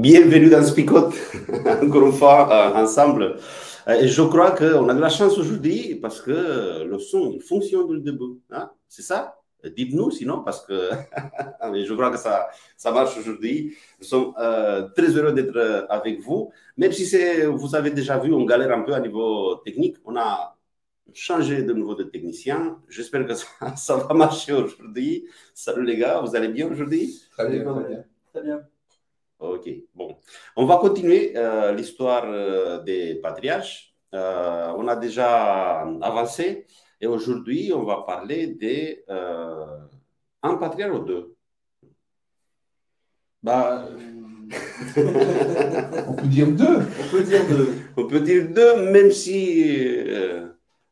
Bienvenue dans Spicote, encore une fois, euh, ensemble. Euh, et je crois qu'on a de la chance aujourd'hui parce que le son il fonctionne du début. Hein? C'est ça? Dites-nous sinon, parce que je crois que ça, ça marche aujourd'hui. Nous sommes euh, très heureux d'être avec vous. Même si vous avez déjà vu, on galère un peu à niveau technique. On a changé de nouveau de technicien. J'espère que ça, ça va marcher aujourd'hui. Salut les gars, vous allez bien aujourd'hui? Très bien, très bien. Très bien. Ok, bon. On va continuer euh, l'histoire euh, des patriarches. Euh, on a déjà avancé et aujourd'hui, on va parler des un patriarche ou deux. Bah, on peut dire deux. On peut dire deux. On peut dire deux, même si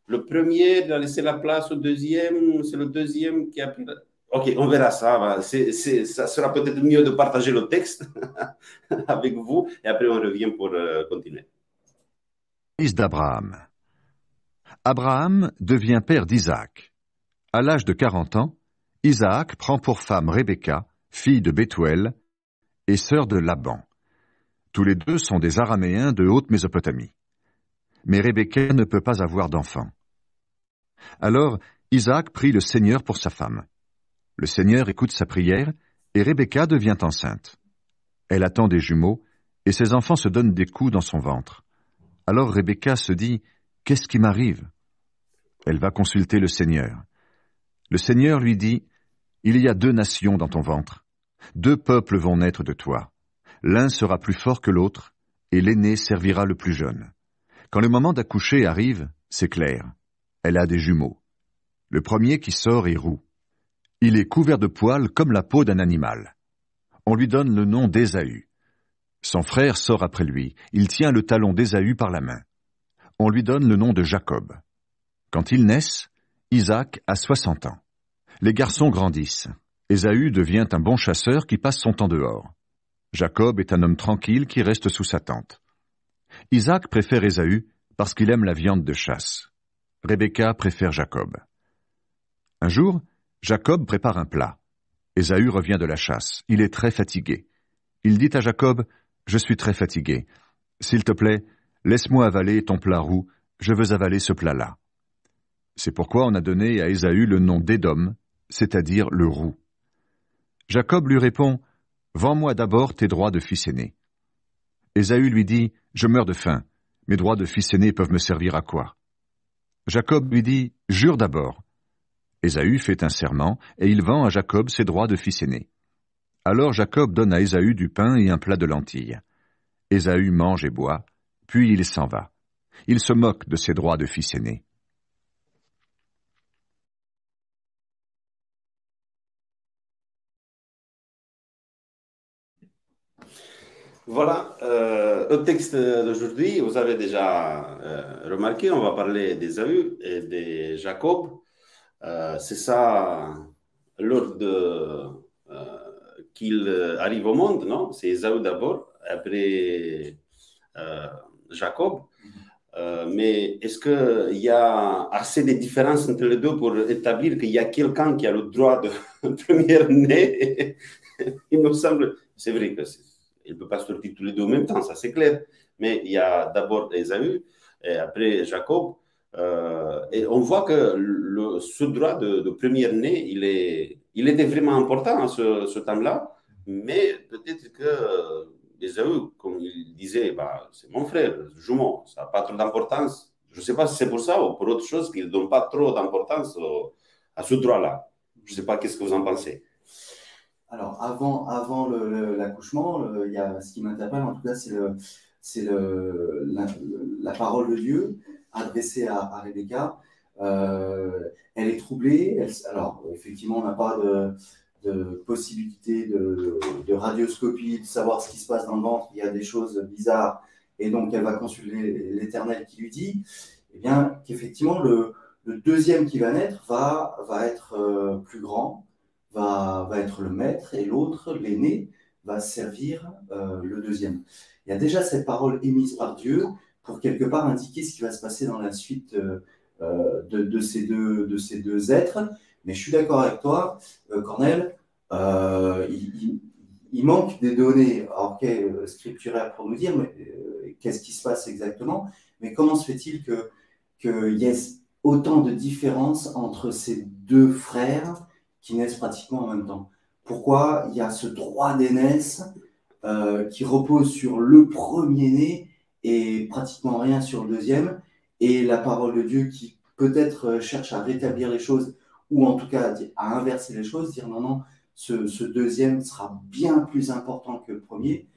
le premier a laissé la place au deuxième, c'est le deuxième qui a pris la... Ok, on verra ça. ça sera peut-être mieux de partager le texte avec vous et après on revient pour euh, continuer. Fils d'Abraham. Abraham devient père d'Isaac. À l'âge de 40 ans, Isaac prend pour femme Rebecca, fille de Bethuel et sœur de Laban. Tous les deux sont des Araméens de haute Mésopotamie. Mais Rebecca ne peut pas avoir d'enfant. Alors Isaac prie le Seigneur pour sa femme. Le Seigneur écoute sa prière et Rebecca devient enceinte. Elle attend des jumeaux et ses enfants se donnent des coups dans son ventre. Alors Rebecca se dit Qu'est-ce qui m'arrive? Elle va consulter le Seigneur. Le Seigneur lui dit Il y a deux nations dans ton ventre. Deux peuples vont naître de toi. L'un sera plus fort que l'autre, et l'aîné servira le plus jeune. Quand le moment d'accoucher arrive, c'est clair. Elle a des jumeaux. Le premier qui sort est roux. Il est couvert de poils comme la peau d'un animal. On lui donne le nom d'Ésaü. Son frère sort après lui. Il tient le talon d'Ésaü par la main. On lui donne le nom de Jacob. Quand ils naissent, Isaac a soixante ans. Les garçons grandissent. Ésaü devient un bon chasseur qui passe son temps dehors. Jacob est un homme tranquille qui reste sous sa tente. Isaac préfère Ésaü parce qu'il aime la viande de chasse. Rebecca préfère Jacob. Un jour, Jacob prépare un plat. Ésaü revient de la chasse. Il est très fatigué. Il dit à Jacob, Je suis très fatigué. S'il te plaît, laisse-moi avaler ton plat roux, je veux avaler ce plat-là. C'est pourquoi on a donné à Ésaü le nom d'Édom, c'est-à-dire le roux. Jacob lui répond, Vends-moi d'abord tes droits de fils aîné. Ésaü lui dit, Je meurs de faim. Mes droits de fils aîné peuvent me servir à quoi? Jacob lui dit, Jure d'abord. Ésaü fait un serment, et il vend à Jacob ses droits de fils aîné. Alors Jacob donne à Ésaü du pain et un plat de lentilles. Ésaü mange et boit, puis il s'en va. Il se moque de ses droits de fils aîné. Voilà, euh, le texte d'aujourd'hui, vous avez déjà euh, remarqué, on va parler d'Ésaü et de Jacob. Euh, c'est ça lors de euh, qu'il arrive au monde, non? C'est Esaü d'abord, après euh, Jacob. mais est-ce qu'il y a assez de différences entre les deux pour établir qu'il y a quelqu'un qui a le droit de première né Il me semble, c'est vrai qu'il ne peut pas sortir tous les deux en même temps, ça c'est clair. Mais il y a d'abord Esaü et après Jacob. Euh, et on voit que ce droit de, de première-né, il, est, il était vraiment important à ce, ce temps-là, mais peut-être que Esaü, comme il disait, bah, c'est mon frère, jumeau, ça n'a pas trop d'importance. Je ne sais pas si c'est pour ça ou pour autre chose qu'il ne donne pas trop d'importance à ce droit-là. Je ne sais pas qu'est-ce que vous en pensez? Alors, avant, avant l'accouchement, il ce qui m'interpelle, en tout cas, c'est la, parole de Dieu adressée à, Rebecca. Euh, elle est troublée. alors, effectivement, on n'a pas de, possibilité de, radioscopie, de savoir ce qui se passe dans le ventre. Il y a des choses bizarres. Et donc, elle va consulter l'Éternel qui lui dit eh bien, qu'effectivement, le, le, deuxième qui va naître va, va être euh, plus grand, va, va être le maître, et l'autre, l'aîné, va servir euh, le deuxième. Il y a déjà cette parole émise par Dieu pour quelque part indiquer ce qui va se passer dans la suite euh, euh, de, ces deux, êtres. Mais je suis d'accord avec toi, Cornel, il, manque des données okay, scripturaires pour nous dire qu'est-ce qui se passe exactement, mais comment se fait-il qu'il y ait autant de différences entre ces deux frères qui naissent pratiquement en même temps? Pourquoi il y a ce droit d'aînesse euh, qui repose sur le premier-né et pratiquement rien sur le deuxième, et la parole de Dieu qui peut-être euh, cherche à rétablir les choses, ou en tout cas à inverser les choses, dire non, non, ce, deuxième sera bien plus important que le premier.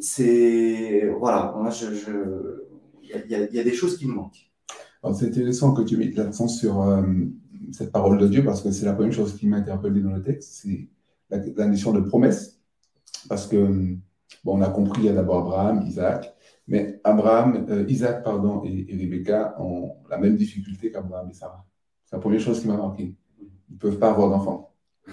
C'est. Voilà, moi, je. Il y, a des choses qui me manquent. C'est intéressant que tu mettes l'accent sur euh, cette parole de Dieu parce que c'est la première chose qui m'a interpellé dans le texte, c'est la, la, notion de promesse. Parce que, bon, on a compris, il y a d'abord Abraham, Isaac, mais Abraham, euh, Isaac pardon, et, Rebecca ont la même difficulté qu'Abraham et Sarah. C'est la première chose qui m'a marqué. Ils ne peuvent pas avoir d'enfants.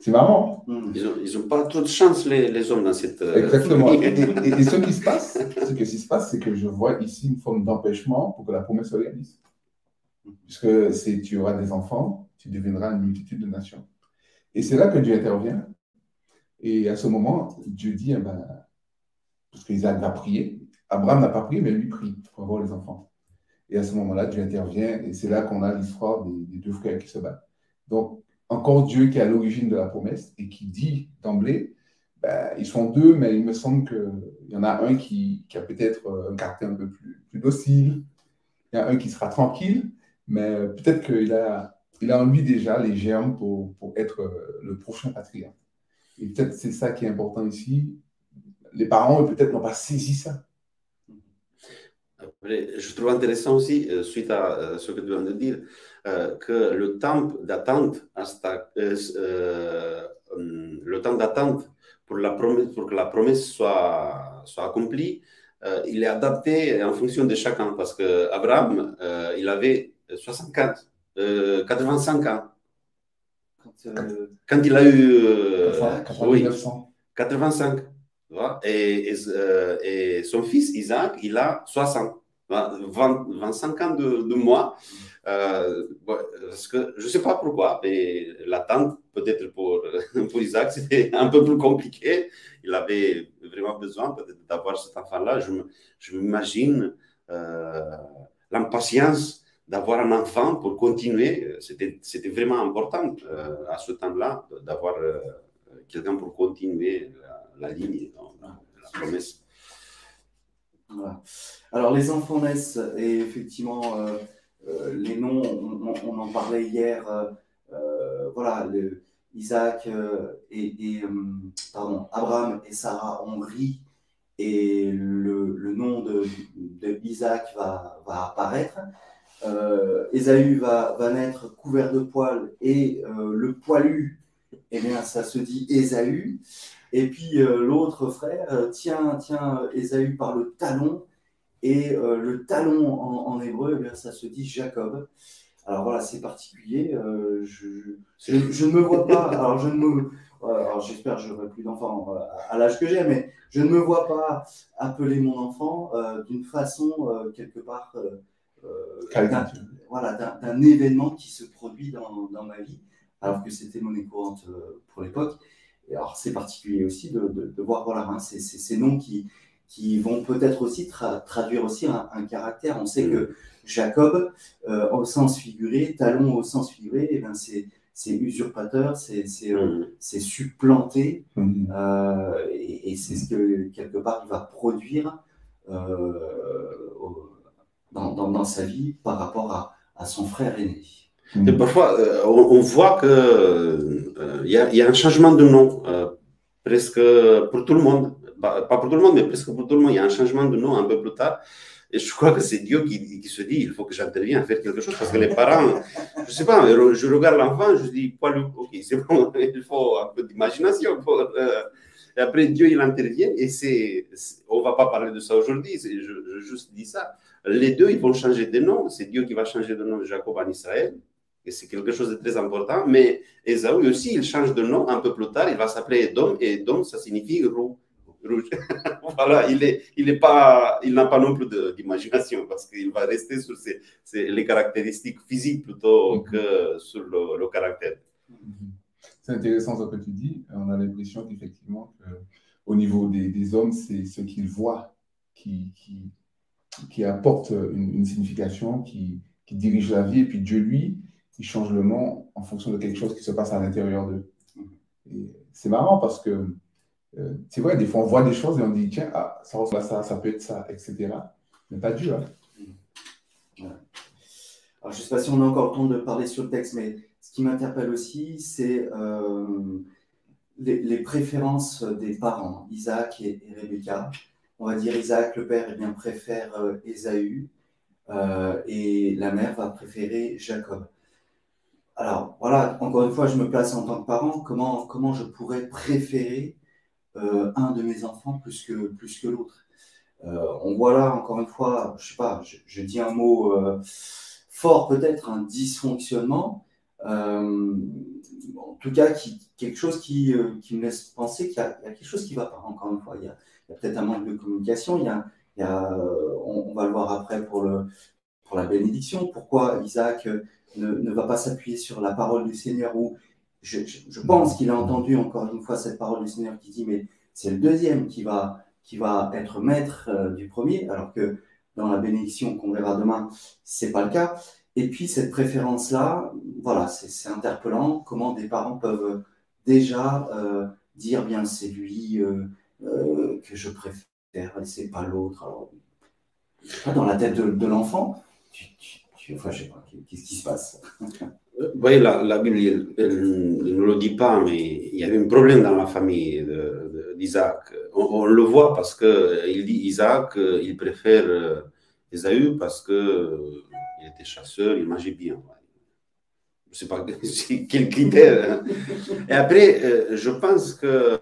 C'est marrant. Ils n'ont pas trop de chance, les, les, hommes, dans cette. Euh, Exactement. et, ce qui se passe, ce qui se passe, c'est que je vois ici une forme d'empêchement pour que la promesse se réalise. Puisque si tu auras des enfants, tu deviendras une multitude de nations. Et c'est là que Dieu intervient et à ce moment, Dieu dit, eh ben, parce qu'Isaac va prier, Abraham n'a pas prié, mais lui prie pour avoir les enfants. Et à ce moment-là, Dieu intervient, et c'est là qu'on a l'histoire des, deux frères qui se battent. Donc, encore Dieu qui est à l'origine de la promesse et qui dit d'emblée, ben, ils sont deux, mais il me semble qu'il y en a un qui, a peut-être un caractère un peu plus, docile, il y a un qui sera tranquille, mais peut-être qu'il a, en lui déjà les germes pour, pour être le prochain patriarche. Et peut-être c'est ça qui est important ici. Les parents, peut-être, n'ont pas saisi ça. je trouve intéressant aussi, euh, suite à euh, ce que tu viens de dire, euh, que le temps d'attente, le temps d'attente pour, la promesse, pour que la promesse soit, soit accomplie, il est adapté en fonction de chacun. Parce que Abraham, il avait 64, 85 ans. Euh, quand, il a eu. 85. Euh, et, euh, son fils Isaac, il a 60. 25 ans de, de moi. que je ne sais pas pourquoi, mais l'attente, peut-être pour, Isaac, c'était un peu plus compliqué. Il avait vraiment besoin d'avoir cet enfant-là. Je m'imagine l'impatience d'avoir un enfant pour continuer. Euh, c'était vraiment important euh, à ce temps-là d'avoir euh, quelqu'un pour continuer la, ligne, la, promesse. Alors les enfants naissent et effectivement les noms, on, en parlait hier. voilà, le, Isaac et, pardon, Abraham et Sarah ont ri et le, nom de, de Isaac va, va apparaître euh, Ésaü va, va, naître couvert de poils et euh, le poilu, eh bien, ça se dit Ésaü. Et puis euh, l'autre frère tient, tient Ésaü par le talon et le talon en, hébreu, eh bien, ça se dit Jacob. Alors voilà, c'est particulier. Je, je, ne me vois pas. Alors je ne me. Alors j'espère que j'aurai plus d'enfants à l'âge que j'ai, mais je ne me vois pas appeler mon enfant d'une façon quelque part euh, voilà, d'un événement qui se produit dans, dans, ma vie, alors que c'était monnaie courante euh, pour l'époque. Et alors, c'est particulier aussi de, de, voir voilà, hein, ces, ces, noms qui, qui vont peut-être aussi traduire aussi un, caractère. On sait que Jacob, euh, au sens figuré, Talon au sens figuré, eh ben c'est usurpateur, c'est mmh. supplanté, mmh. et, et c'est ce que quelque part il va produire euh, dans, dans, sa vie par rapport à, à, son frère aîné. Et parfois, euh, on, voit qu'il euh, y, a, y, a un changement de nom, euh, presque pour tout le monde. Pas, pour tout le monde, mais presque pour tout le monde. Il y a un changement de nom un peu plus tard. Et je crois que c'est Dieu qui, qui, se dit il faut que j'intervienne, faire quelque chose. Parce que les parents, je ne sais pas, je regarde l'enfant, je dis poilu, ok, c'est bon, il faut un peu d'imagination. Et après, Dieu, il intervient. Et c'est, on ne va pas parler de ça aujourd'hui, je, je juste dis ça. Les deux, ils vont changer de nom. C'est Dieu qui va changer de nom de Jacob en Israël et c'est quelque chose de très important. Mais Esaü aussi, il change de nom un peu plus tard, il va s'appeler Edom, et Edom, ça signifie rouge. voilà, il est, il est pas, il n'a pas non plus d'imagination parce qu'il va rester sur ses, les caractéristiques physiques plutôt mhm. que sur le, caractère. Mhm. C'est intéressant ce que tu dis. On a l'impression qu'effectivement, au niveau des, hommes, c'est ce qu'ils voient qui, qui, qui apporte une, une signification, qui, qui dirige la vie. Et puis Dieu, lui, ils changent le nom en fonction de quelque chose qui se passe à l'intérieur d'eux. C'est marrant parce que euh, c'est vrai, des fois on voit des choses et on dit tiens, ah, ça ressemble à ça, ça peut être ça, etc. Mais pas Dieu. Hein. Alors, je ne sais pas si on a encore le temps de parler sur le texte, mais ce qui m'interpelle aussi, c'est euh, les, préférences des parents, Isaac et, Rebecca. On va dire Isaac, le père, eh bien, préfère euh, Ésaü et la mère va préférer Jacob. Alors voilà, encore une fois, je me place en tant que parent. Comment, comment je pourrais préférer euh, un de mes enfants plus que, plus que l'autre? Euh, On voit là, encore une fois, je sais pas, je, dis un mot euh, fort peut-être, un dysfonctionnement. en tout cas, quelque chose qui, qui me laisse penser qu'il y, a quelque chose qui va pas. Encore une fois, il y a, peut-être un manque de communication. Il y a, on, va le voir après pour, le, pour la bénédiction. Pourquoi Isaac ne, va pas s'appuyer sur la parole du Seigneur ou je, pense qu'il a entendu encore une fois cette parole du Seigneur qui dit mais c'est le deuxième qui va, qui va être maître euh, du premier, alors que dans la bénédiction qu'on verra demain, c'est pas le cas. Et puis cette préférence-là, voilà, c'est interpellant comment des parents peuvent déjà euh, dire bien c'est lui euh, que je préfère et c'est pas l'autre. dans la tête de, l'enfant, Je sais pas, qu'est-ce qui se passe? Oui, la, la Bible ne le dit pas, mais il y avait un problème dans la famille d'Isaac. On, le voit parce qu'il dit Isaac, il préfère Esaü euh, parce qu'il euh, était chasseur, il mangeait bien. Je ne sais pas quel critère. Hein. Et après, euh, je pense que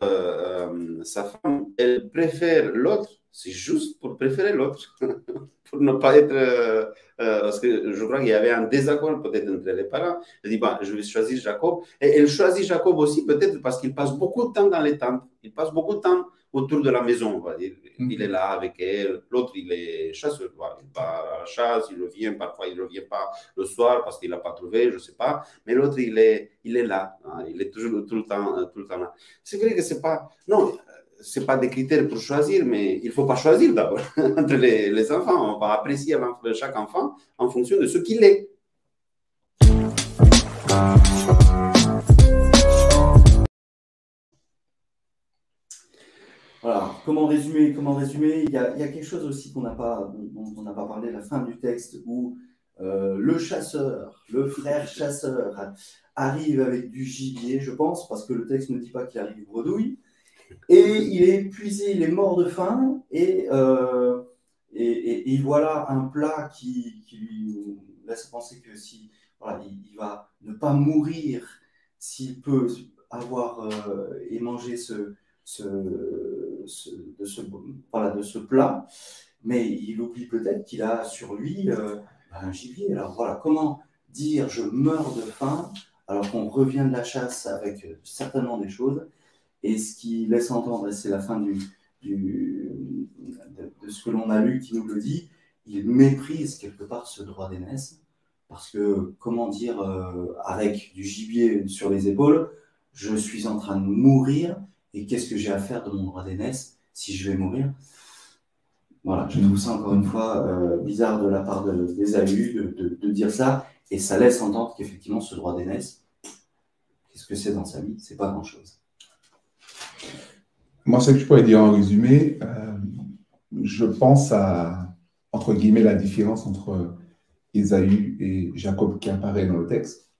sa femme, elle préfère l'autre, c'est juste pour préférer l'autre, pour ne pas être euh, parce que je crois qu'il y avait un désaccord peut-être entre les parents. Elle dit, bah, je vais choisir Jacob. Et elle choisit Jacob aussi peut-être parce qu'il passe beaucoup de temps dans les tentes. Il passe beaucoup de temps autour de la maison, on va dire. Mm-hmm. Il est là avec elle. L'autre, il est chasseur. Il part à la chasse, il revient. Parfois, il ne revient pas le soir parce qu'il n'a pas trouvé, je ne sais pas. Mais l'autre, il est, il est là. Hein. Il est toujours tout le temps, tout le temps là. C'est vrai que c'est pas. Non, ce pas des critères pour choisir, mais il ne faut pas choisir d'abord entre les, enfants. On va apprécier chaque enfant en fonction de ce qu'il est. Voilà, comment résumer, comment résumer? Il y, a, quelque chose aussi qu'on n'a pas, on n'a pas parlé, la fin du texte, où euh, le chasseur, le frère chasseur, arrive avec du gibier, je pense, parce que le texte ne dit pas qu'il arrive bredouille, et il est épuisé, il est mort de faim, et, euh, et, voilà un plat qui, lui laisse penser que si il, va ne pas mourir s'il peut avoir euh, et manger ce, de, ce, plat, mais il oublie peut-être qu'il a sur lui euh, un gibier. Alors voilà, comment dire je meurs de faim alors qu'on revient de la chasse avec certainement des choses et ce qui laisse entendre, et c'est la fin de, ce que l'on a lu qui nous le dit, il méprise quelque part ce droit d'aînesse, parce que, comment dire, euh, avec du gibier sur les épaules, je suis en train de mourir, et qu'est-ce que j'ai à faire de mon droit d'aînesse si je vais mourir? Voilà, je trouve ça encore une fois euh, bizarre de la part d'Ésaü de, de, de, dire ça, et ça laisse entendre qu'effectivement ce droit d'aînesse, qu'est-ce que c'est dans sa vie? C'est pas grand-chose. Moi, ce que je pourrais dire en résumé, euh, je pense à, entre guillemets, la différence entre Ésaü et Jacob qui apparaît dans le texte.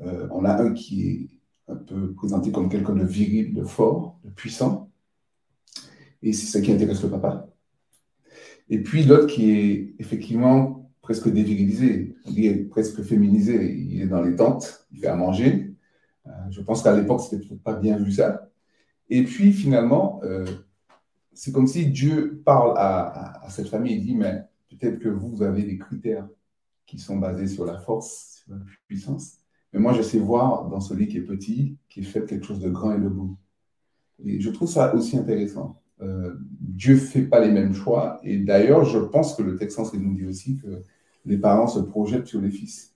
Euh, on a un qui est un peu présenté comme quelqu'un de viril, de fort, de puissant. Et c'est ça qui intéresse le papa. Et puis l'autre qui est effectivement presque dévirilisé, on dit presque féminisé. Il est dans les tentes, il fait à manger. Euh, je pense qu'à l'époque, c'était peut-être pas bien vu ça. Et puis finalement, euh, c'est comme si Dieu parle à, cette famille et dit, mais peut-être que vous, vous avez des critères qui sont basés sur la force, sur la puissance. Mais moi, je sais voir dans celui qui est petit, qui fait quelque chose de grand et de beau. Et je trouve ça aussi intéressant. Euh, Dieu ne fait pas les mêmes choix. Et d'ailleurs, je pense que le texte ancien nous dit aussi que les parents se projettent sur les fils.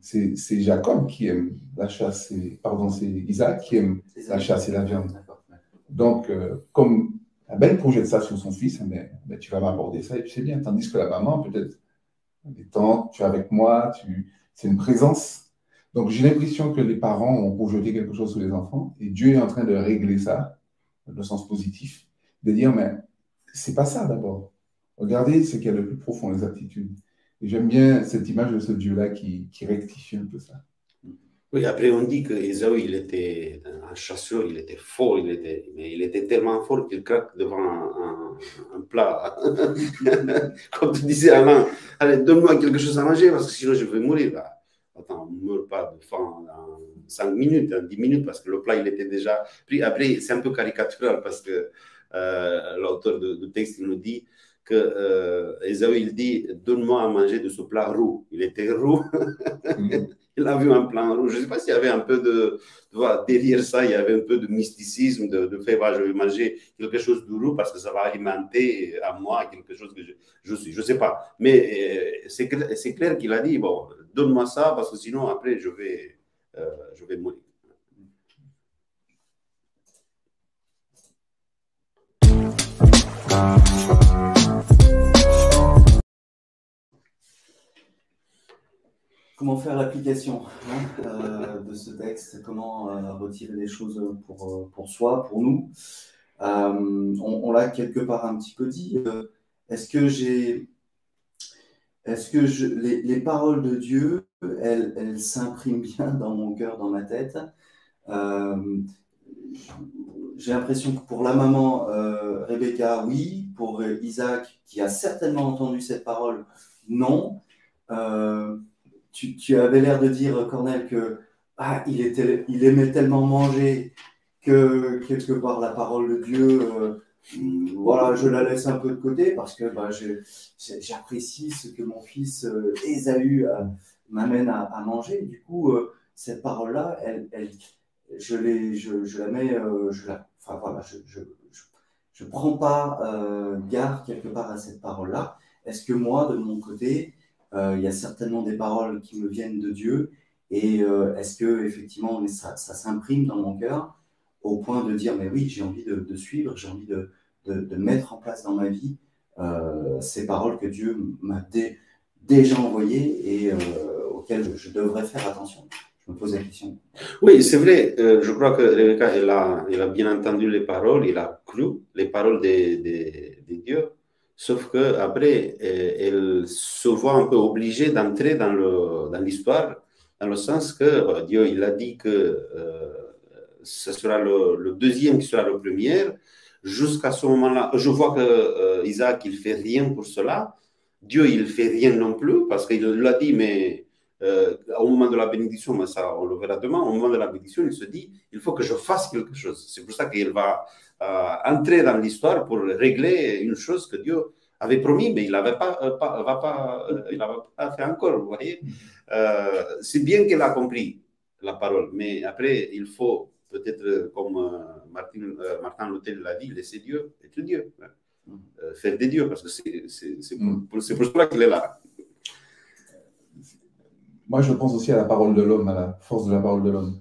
C'est Jacob qui aime la chasse, et, pardon, c'est Isaac qui aime la chasse et la viande. Donc, euh, comme Abel projette ça sur son fils, mais, eh ben, tu vas m'aborder ça et puis c'est bien. Tandis que la maman, peut-être, des temps, tu es avec moi, tu, c'est une présence. Donc, j'ai l'impression que les parents ont projeté quelque chose sur les enfants et Dieu est en train de régler ça, dans le sens positif, de dire, mais c'est pas ça d'abord. Regardez ce qu'il y a de plus profond, les aptitudes. J'aime bien cette image de ce Dieu-là qui, rectifie un peu ça. Oui, après on dit que il était un chasseur, il était fort, il était, mais il était tellement fort qu'il craque devant un, plat. Comme tu disais Alain, allez, donne-moi quelque chose à manger parce que sinon je vais mourir. Attends, on ne meurt pas de faim en 5 minutes, en 10 minutes parce que le plat il était déjà pris. Après, c'est un peu caricatural parce que euh, l'auteur du texte nous dit que euh, il dit Donne-moi à manger de ce plat roux. Il était roux. Mm il a vu un plan rouge. Je ne sais pas s'il y avait un peu de, derrière ça, il y avait un peu de mysticisme, de, de fait, je vais manger quelque chose de roux parce que ça va alimenter à moi quelque chose que je, suis. Je ne sais pas. Mais euh, c'est clair qu'il a dit, bon, donne-moi ça parce que sinon, après, je vais, euh, je vais mourir. Comment faire l'application hein, euh, de ce texte, comment euh, retirer les choses pour, euh, pour soi, pour nous. on, l'a quelque part un petit peu dit. Est-ce que j'ai. Est-ce que je, les, paroles de Dieu, elles, elles s'impriment bien dans mon cœur, dans ma tête? J'ai l'impression que pour la maman Rebecca, oui. Pour Isaac, qui a certainement entendu cette parole, non tu, avais l'air de dire, Cornel, que ah, il, était, il aimait tellement manger que quelque part la parole de Dieu, euh, voilà, je la laisse un peu de côté parce que bah, j'apprécie ce que mon fils euh, Ésaü euh, m'amène à, manger. Du coup, cette parole-là, elle, je, je, la mets, je la, enfin voilà, je, je, je prends pas garde quelque part à cette parole-là. Est-ce que moi, de mon côté, euh, il y a certainement des paroles qui me viennent de Dieu. Et euh, est-ce que effectivement ça, s'imprime dans mon cœur au point de dire mais oui j'ai envie de, suivre, j'ai envie de, mettre en place dans ma vie euh, ces paroles que Dieu m'a déjà envoyées et auxquelles je, devrais faire attention. Je me pose la question. Oui, c'est vrai. je crois que Rebecca, elle a, bien entendu les paroles, il a cru les paroles de, de, de Dieu. Sauf qu'après, euh, elle se voit un peu obligée d'entrer dans l'histoire, dans, le sens que euh, Dieu il a dit que euh, ce sera le, deuxième qui sera le premier. Jusqu'à ce moment-là, je vois que Isaac, il fait rien pour cela. Dieu, il fait rien non plus, parce qu'il l'a dit, mais au moment de la bénédiction, mais ça, on le verra demain, au moment de la bénédiction, il se dit, il faut que je fasse quelque chose. C'est pour ça qu'il va entrer dans l'histoire pour régler une chose que Dieu avait promis, mais il n'avait pas, euh, pas, pas, euh, il pas fait encore, vous voyez. Euh, c'est bien qu'elle a compris la parole, mais après, il faut peut-être, comme Martin, Martin Luther l'a dit, laisser Dieu être Dieu. Hein. faire des dieux, parce que c'est pour, mm. pour, pour cela qu'il est là. Moi, je pense aussi à la parole de l'homme, à la force de la parole de l'homme.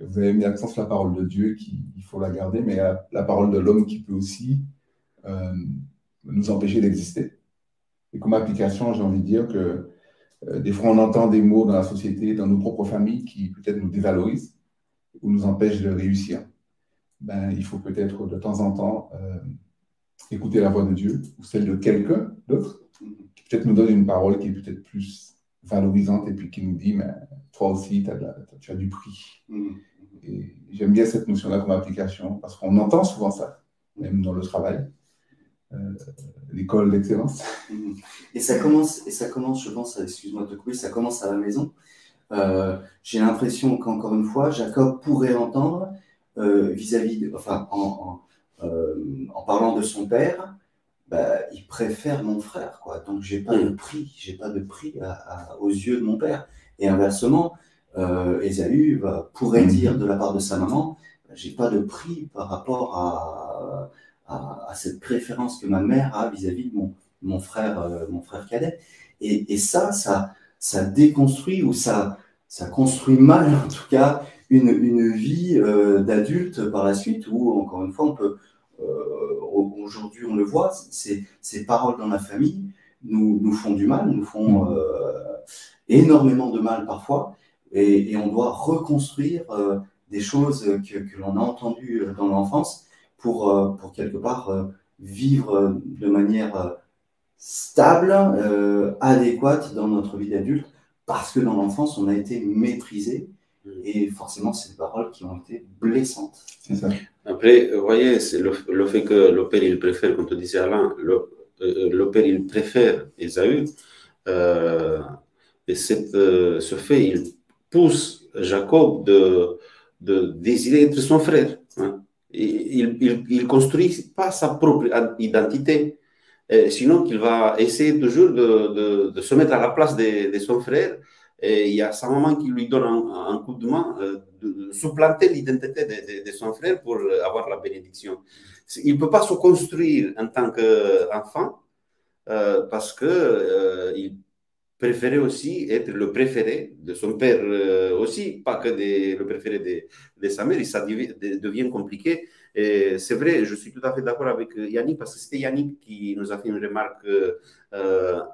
Vous avez mis l'accent sur la parole de Dieu, qu'il faut la garder, mais la, la parole de l'homme qui peut aussi euh, nous empêcher d'exister. Et comme application, j'ai envie de dire que euh, des fois, on entend des mots dans la société, dans nos propres familles, qui peut-être nous dévalorisent ou nous empêchent de réussir. Ben, il faut peut-être de temps en temps euh, écouter la voix de Dieu ou celle de quelqu'un d'autre qui peut-être nous donne une parole qui est peut-être plus valorisante et puis qui nous dit, mais toi aussi, tu as du prix. Mm. Et j'aime bien cette notion-là comme application parce qu'on entend souvent ça, même dans le travail. Euh, l'école d'excellence. Mm. Et ça commence, et ça commence, je pense, excuse-moi de couper, ça commence à la maison. Euh, j'ai l'impression qu'encore une fois, Jacob pourrait entendre euh, vis-à-vis, de, enfin, en, en, parlant de son père, bah, il préfère mon frère, quoi. Donc j'ai pas de mm. prix, j'ai pas de prix aux yeux de mon père. Et inversement, euh, Esaü pourrait mm. dire de la part de sa maman, j'ai pas de prix par rapport à, à, cette préférence que ma mère a vis-à-vis de mon, mon frère, euh, mon frère cadet. Et, et, ça, ça, ça déconstruit ou ça, ça construit mal, en tout cas, une, une vie euh, d'adulte par la suite où, encore une fois, on peut aujourd'hui on le voit, ces, ces, paroles dans la famille nous, nous font du mal, nous font mm. euh, énormément de mal parfois, et, on doit reconstruire euh, des choses que, que l'on a entendues dans l'enfance pour, pour quelque part vivre de manière stable, adéquate dans notre vie d'adulte, parce que dans l'enfance, on a été maîtrisé. Et forcément, c'est des paroles qui ont été blessantes. C'est ça. Après, vous voyez, c'est le, fait que le père, il préfère, comme tu disais Alain, le, euh, le père, il préfère Esaü. Euh, et cette, euh, ce fait, il pousse Jacob de, de désirer être son frère. Hein. il ne construit pas sa propre identité, sinon qu'il va essayer toujours de, de, de, se mettre à la place de, de son frère et il y a sa maman qui lui donne un, coup de main euh, de, supplanter l'identité de, son frère pour avoir la bénédiction. Il ne peut pas se construire en tant qu'enfant euh, parce qu'il euh, il préférait aussi être le préféré de son père aussi, pas que le préféré de, sa mère. Et ça devient compliqué. C'est vrai, je suis tout à fait d'accord avec Yannick parce que c'était Yannick qui nous a fait une remarque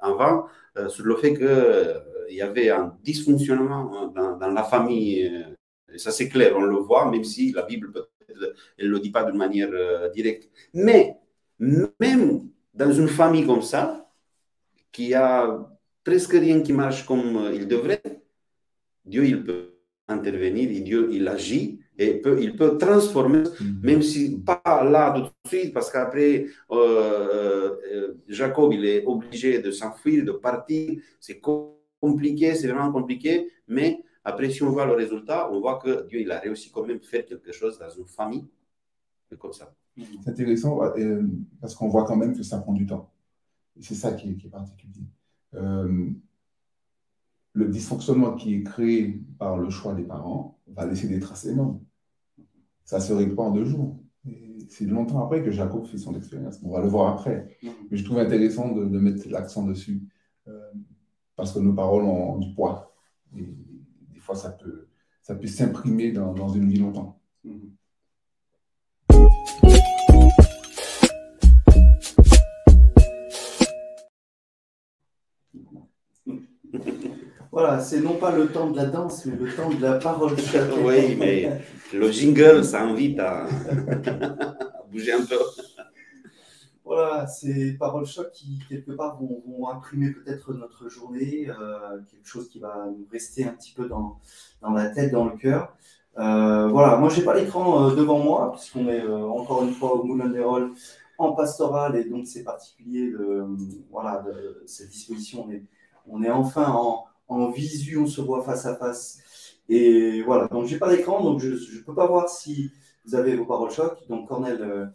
avant sur le fait que il y avait un dysfonctionnement dans, la famille. Euh, et ça, c'est clair, on le voit, même si la Bible, peut-être, elle ne le dit pas d'une manière euh, directe. Mais même dans une famille comme ça, qui a presque rien qui marche comme euh, il devrait, Dieu, il peut intervenir et Dieu, il agit et peut, il peut transformer, mm-hmm. même si pas là tout de suite, parce qu'après, Jacob, il est obligé de s'enfuir, de partir. C'est comme compliqué, c'est vraiment compliqué, mais après, si on voit le résultat, on voit que Dieu, il a réussi quand même à faire quelque chose dans une famille comme ça. C'est intéressant euh, parce qu'on voit quand même que ça prend du temps. Et c'est ça qui est, particulier. Euh, le dysfonctionnement qui est créé par le choix des parents va laisser des traces énormes. Ça ne se règle pas en deux jours. C'est longtemps après que Jacob fait son expérience. On va le voir après. Mm-hmm. Mais je trouve intéressant de, mettre l'accent dessus. Parce que nos paroles ont, du poids. Et des fois, ça peut, ça peut s'imprimer dans, dans, une vie longtemps. Voilà, c'est non pas le temps de la danse, mais le temps de la parole. oui, mais le jingle, ça invite à bouger un peu. Voilà, ces paroles choc qui, quelque part, vont, imprimer peut-être notre journée, euh, quelque chose qui va nous rester un petit peu dans, la tête, dans le cœur. Euh, voilà, moi, je n'ai pas l'écran euh, devant moi, puisqu'on est encore une fois au Moulin des Rôles en pastoral, et donc c'est particulier de, voilà, cette disposition. On est, enfin en, en visu, on se voit face à face. Et voilà, donc j'ai pas d'écran, donc je ne peux pas voir si vous avez vos paroles choc. Donc Cornel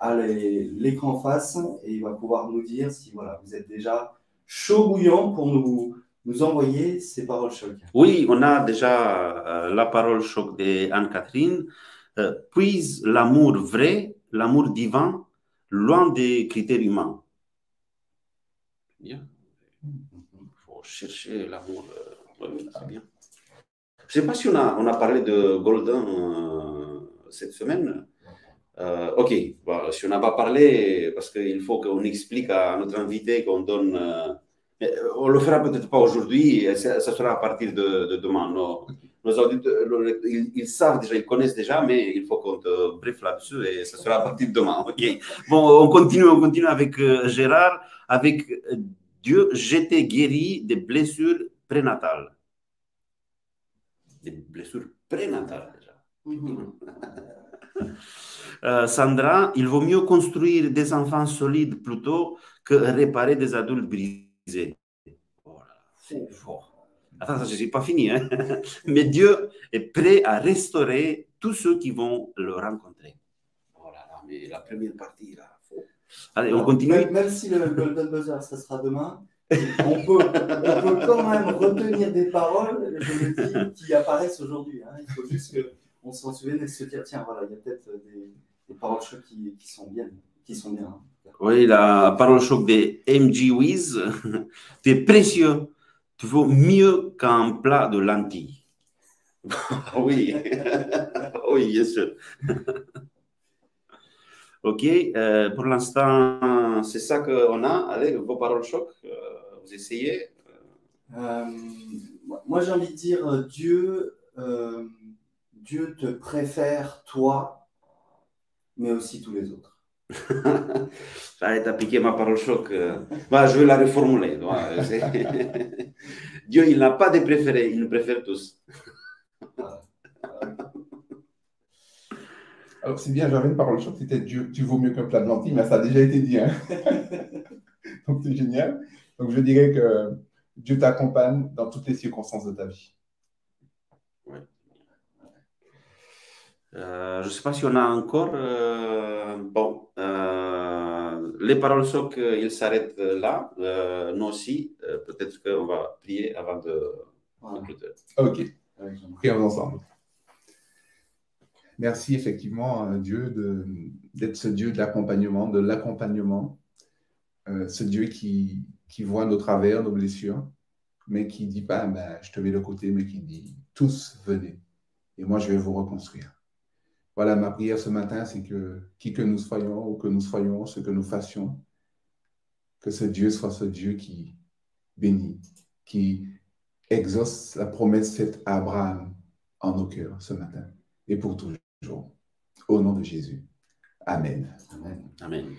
à l'écran face et il va pouvoir nous dire si voilà, vous êtes déjà chaud bouillant pour nous, nous envoyer ces paroles choc. Oui, on a déjà euh, la parole choc d'Anne-Catherine. Euh, puis l'amour vrai, l'amour divin, loin des critères humains. Bien. Il faut chercher l'amour. Euh, bien. Je ne sais pas si on a, on a parlé de Golden cette semaine. Euh, ok, si on n'a pas parlé, parce qu'il faut qu'on explique à notre invité qu'on donne. Euh, euh, on le fera peut-être pas aujourd'hui, ça, sera à partir de, demain. Nos, ils, savent déjà, ils connaissent déjà, mais il faut qu'on te briefe là-dessus et ça sera à partir de demain. Ok. Bon, on continue, on continue avec Gérard, avec Dieu, j'étais guéri des blessures prénatales. Des blessures prénatales déjà. Mhm. Euh, Sandra, il vaut mieux construire des enfants solides plutôt que réparer des adultes brisés. Oh c'est fort. Attends, je n'ai pas fini. hein. Mais Dieu est prêt à restaurer tous ceux qui vont le rencontrer. Oh là là, mais la première partie, là. Allez, on continue. Même, même si le Golden Buzzer, ça sera demain, on peut, on peut quand même retenir des paroles, je le dis, qui apparaissent aujourd'hui. hein. Il faut juste qu'on s'en souvienne et se dire, tiens, voilà, il y a peut-être des, des paroles choc qui, qui sont bien. Qui sont bien hein. Oui, la parole choc des MG Wiz. Tu es précieux. Tu vaux mieux qu'un plat de lentilles. oui, oui, bien sûr. ok, euh, pour l'instant, c'est ça qu'on a. Allez, vos paroles choc, euh, vous essayez? Euh, moi, j'ai envie de dire, Dieu, euh, Dieu te préfère, toi, mais aussi tous les autres. Allez, t'as piqué ma parole choc. Bah, je vais la reformuler. Dieu, il n'a pas de préférés, il nous préfère tous. Alors, c'est bien, j'avais une parole chaude, c'était Dieu, tu vaux mieux qu'un plat de lentilles, mais ça a déjà été dit. hein. Donc, c'est génial. Donc, je dirais que Dieu t'accompagne dans toutes les circonstances de ta vie. Euh, je ne sais pas si on a encore. euh, bon, euh, les paroles choc, euh, ils s'arrêtent là. Nous aussi, peut-être qu'on va prier avant de Voilà. Ok, prions ensemble. Merci effectivement, Dieu, d'être ce Dieu de l'accompagnement, de l'accompagnement, ce Dieu qui, qui voit nos travers, nos blessures, mais qui dit pas, ben, je te mets de côté, mais qui dit, tous venez, et moi je vais vous reconstruire. Voilà, ma prière ce matin, c'est que qui que nous soyons ou que nous soyons, ce que nous fassions, que ce Dieu soit ce Dieu qui bénit, qui exauce la promesse faite à Abraham en nos cœurs ce matin et pour toujours. Au nom de Jésus. Amen. Amen. Amen.